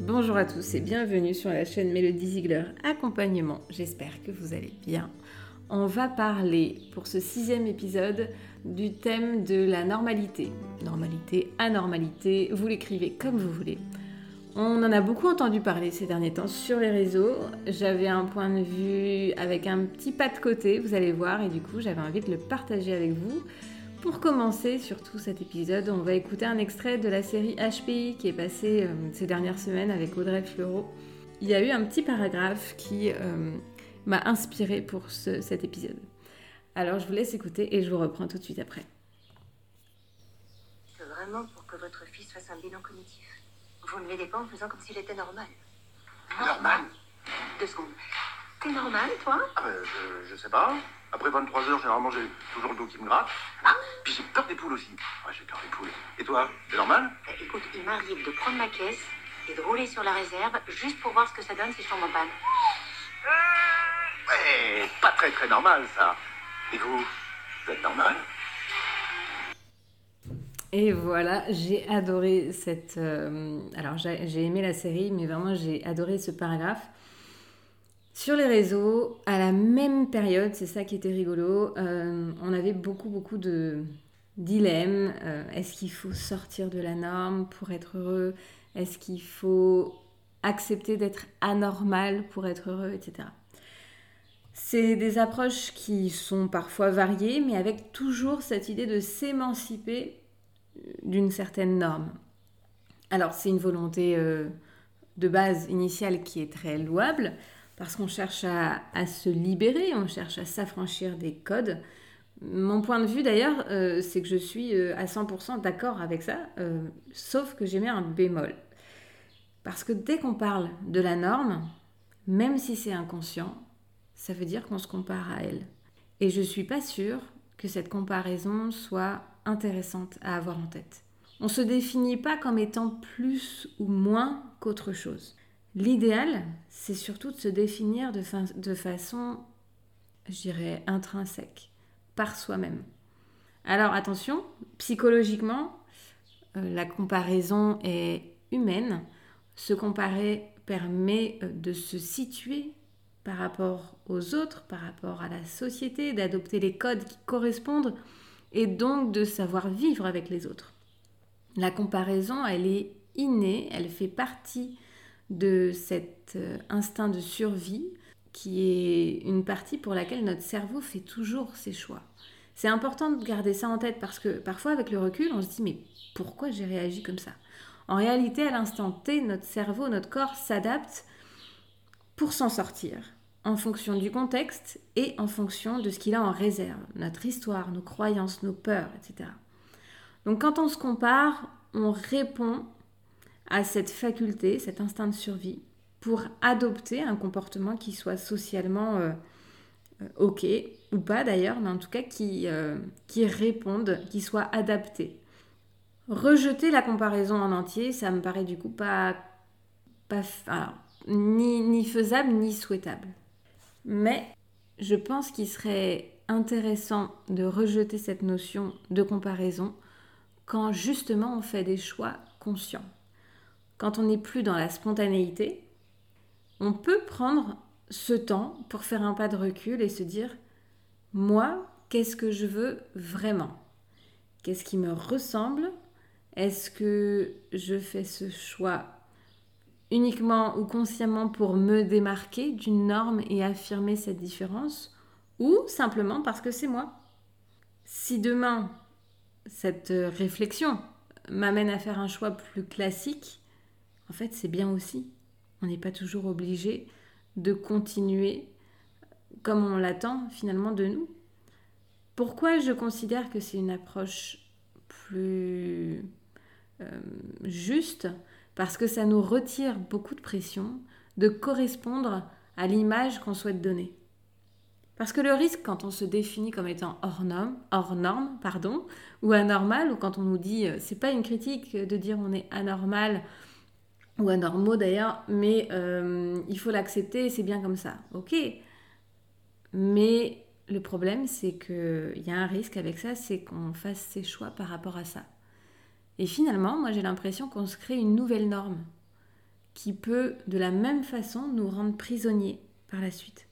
Bonjour à tous et bienvenue sur la chaîne Mélodie Ziegler Accompagnement. J'espère que vous allez bien. On va parler pour ce sixième épisode du thème de la normalité. Normalité, anormalité, vous l'écrivez comme vous voulez. On en a beaucoup entendu parler ces derniers temps sur les réseaux. J'avais un point de vue avec un petit pas de côté, vous allez voir, et du coup j'avais envie de le partager avec vous. Pour commencer, surtout cet épisode, on va écouter un extrait de la série HPI qui est passée euh, ces dernières semaines avec Audrey Fleurot. Il y a eu un petit paragraphe qui euh, m'a inspiré pour cet épisode. Alors je vous laisse écouter et je vous reprends tout de suite après. C'est vraiment pour que votre fils fasse un bilan cognitif. Vous ne l'aidez pas en faisant comme s'il était normal. Normal Deux secondes. T'es normal, toi? Ah ben, je, je sais pas. Après 23 heures, généralement, j'ai toujours le dos qui me gratte. Ah, puis j'ai peur des poules aussi. Ouais, j'ai peur des poules. Et toi, c'est normal Eh, Écoute, il m'arrive de prendre ma caisse et de rouler sur la réserve juste pour voir ce que ça donne si je tombe en panne. Ouais, pas très très normal, ça. Et vous, vous êtes normal Et voilà, j'ai adoré cette... euh, alors j'ai j'ai aimé la série, mais vraiment j'ai adoré ce paragraphe. Sur les réseaux, à la même période, c'est ça qui était rigolo, euh, on avait beaucoup beaucoup de dilemmes. Euh, Est-ce qu'il faut sortir de la norme pour être heureux? Est-ce qu'il faut accepter d'être anormal pour être heureux, etc. C'est des approches qui sont parfois variées, mais avec toujours cette idée de s'émanciper d'une certaine norme. Alors c'est une volonté euh, de base initiale qui est très louable, parce qu'on cherche à, se libérer, on cherche à s'affranchir des codes. Mon point de vue d'ailleurs, euh, c'est que je suis euh, à 100% d'accord avec ça, euh, sauf que j'ai mis un bémol. Parce que dès qu'on parle de la norme, même si c'est inconscient, ça veut dire qu'on se compare à elle. Et je suis pas sûre que cette comparaison soit intéressante à avoir en tête. On se définit pas comme étant plus ou moins qu'autre chose. L'idéal, c'est surtout de se définir de, fa- de façon, je dirais, intrinsèque, par soi-même. Alors attention, psychologiquement, euh, la comparaison est humaine. Se comparer permet euh, de se situer par rapport aux autres, par rapport à la société, d'adopter les codes qui correspondent et donc de savoir vivre avec les autres. La comparaison, elle est innée, elle fait partie de cet euh, instinct de survie qui est une partie pour laquelle notre cerveau fait toujours ses choix. C'est important de garder ça en tête parce que parfois avec le recul, on se dit mais pourquoi j'ai réagi comme ça? En réalité, à l'instant T, notre cerveau, notre corps s'adapte pour s'en sortir en fonction du contexte et en fonction de ce qu'il a en réserve, notre histoire, nos croyances, nos peurs, etc. Donc quand on se compare, on répond à cette faculté, cet instinct de survie, pour adopter un comportement qui soit socialement euh, euh, ok, ou pas d'ailleurs, mais en tout cas qui, euh, qui réponde, qui soit adapté. Rejeter la comparaison en entier, ça me paraît du coup pas, pas ni, ni faisable ni souhaitable. Mais je pense qu'il serait intéressant de rejeter cette notion de comparaison quand justement on fait des choix conscients. Quand on n'est plus dans la spontanéité, on peut prendre ce temps pour faire un pas de recul et se dire moi, qu'est-ce que je veux vraiment? Qu'est-ce qui me ressemble? Est-ce que je fais ce choix uniquement ou consciemment pour me démarquer d'une norme et affirmer cette différence? Ou simplement parce que c'est moi? Si demain, cette réflexion m'amène à faire un choix plus classique, en fait, c'est bien aussi. On n'est pas toujours obligé de continuer comme on l'attend finalement de nous. Pourquoi je considère que c'est une approche plus euh, juste? Parce que ça nous retire beaucoup de pression de correspondre à l'image qu'on souhaite donner. Parce que le risque quand on se définit comme étant hors norme, hors norme pardon, ou anormal, ou quand on nous dit, c'est pas une critique de dire on est anormal, ou anormaux d'ailleurs, mais euh, il faut l'accepter, c'est bien comme ça. Ok. Mais le problème, c'est qu'il y a un risque avec ça, c'est qu'on fasse ses choix par rapport à ça. Et finalement, moi j'ai l'impression qu'on se crée une nouvelle norme qui peut de la même façon nous rendre prisonniers par la suite.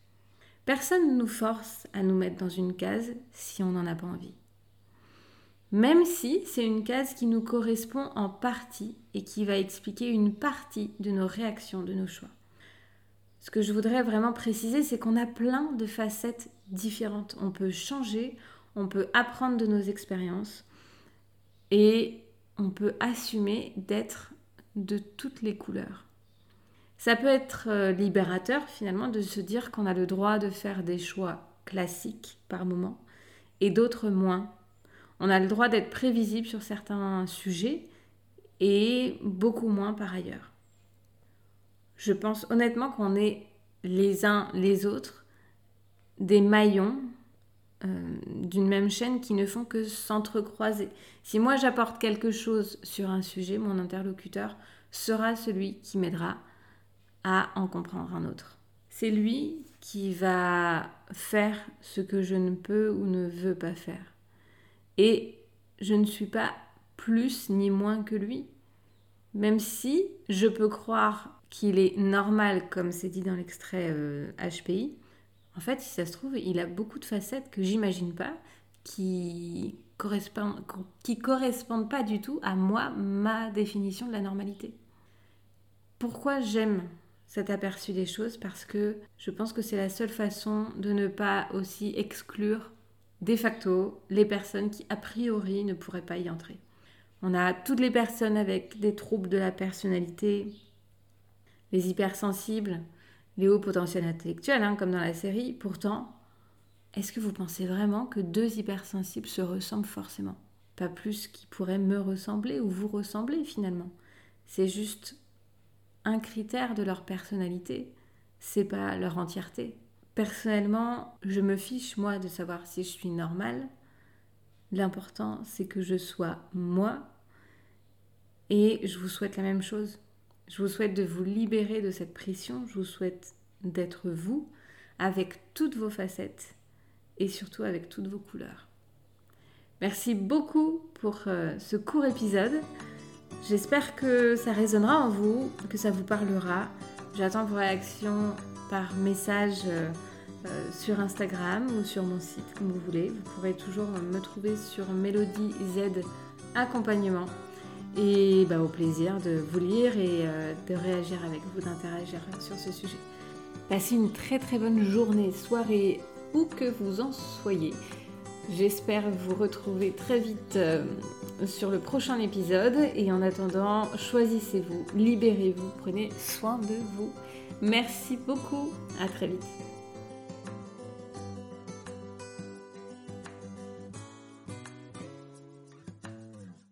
Personne ne nous force à nous mettre dans une case si on n'en a pas envie. Même si c'est une case qui nous correspond en partie et qui va expliquer une partie de nos réactions, de nos choix. Ce que je voudrais vraiment préciser, c'est qu'on a plein de facettes différentes. On peut changer, on peut apprendre de nos expériences et on peut assumer d'être de toutes les couleurs. Ça peut être euh, libérateur finalement de se dire qu'on a le droit de faire des choix classiques par moment et d'autres moins. On a le droit d'être prévisible sur certains sujets et beaucoup moins par ailleurs. Je pense honnêtement qu'on est les uns les autres des maillons euh, d'une même chaîne qui ne font que s'entrecroiser. Si moi j'apporte quelque chose sur un sujet, mon interlocuteur sera celui qui m'aidera à en comprendre un autre. C'est lui qui va faire ce que je ne peux ou ne veux pas faire. Et je ne suis pas plus ni moins que lui. Même si je peux croire qu'il est normal, comme c'est dit dans l'extrait HPI, euh, en fait, si ça se trouve, il a beaucoup de facettes que j'imagine pas, qui correspondent, qui correspondent pas du tout à moi, ma définition de la normalité. Pourquoi j'aime cet aperçu des choses? Parce que je pense que c'est la seule façon de ne pas aussi exclure de facto les personnes qui a priori ne pourraient pas y entrer. On a toutes les personnes avec des troubles de la personnalité, les hypersensibles, les hauts potentiels intellectuels, hein, comme dans la série. Pourtant, est-ce que vous pensez vraiment que deux hypersensibles se ressemblent forcément? Pas plus qu'ils pourraient me ressembler ou vous ressembler finalement. C'est juste un critère de leur personnalité, c'est pas leur entièreté. Personnellement, je me fiche moi de savoir si je suis normale. L'important, c'est que je sois moi et je vous souhaite la même chose. Je vous souhaite de vous libérer de cette pression, je vous souhaite d'être vous avec toutes vos facettes et surtout avec toutes vos couleurs. Merci beaucoup pour euh, ce court épisode. J'espère que ça résonnera en vous, que ça vous parlera. J'attends vos réactions par message euh, euh, sur Instagram ou sur mon site, comme vous voulez. Vous pourrez toujours me trouver sur Mélodie Z Accompagnement. Et bah, au plaisir de vous lire et euh, de réagir avec vous, d'interagir sur ce sujet. Passez une très très bonne journée, soirée, où que vous en soyez. J'espère vous retrouver très vite euh, sur le prochain épisode et en attendant, choisissez-vous, libérez-vous, prenez soin de vous. Merci beaucoup, à très vite.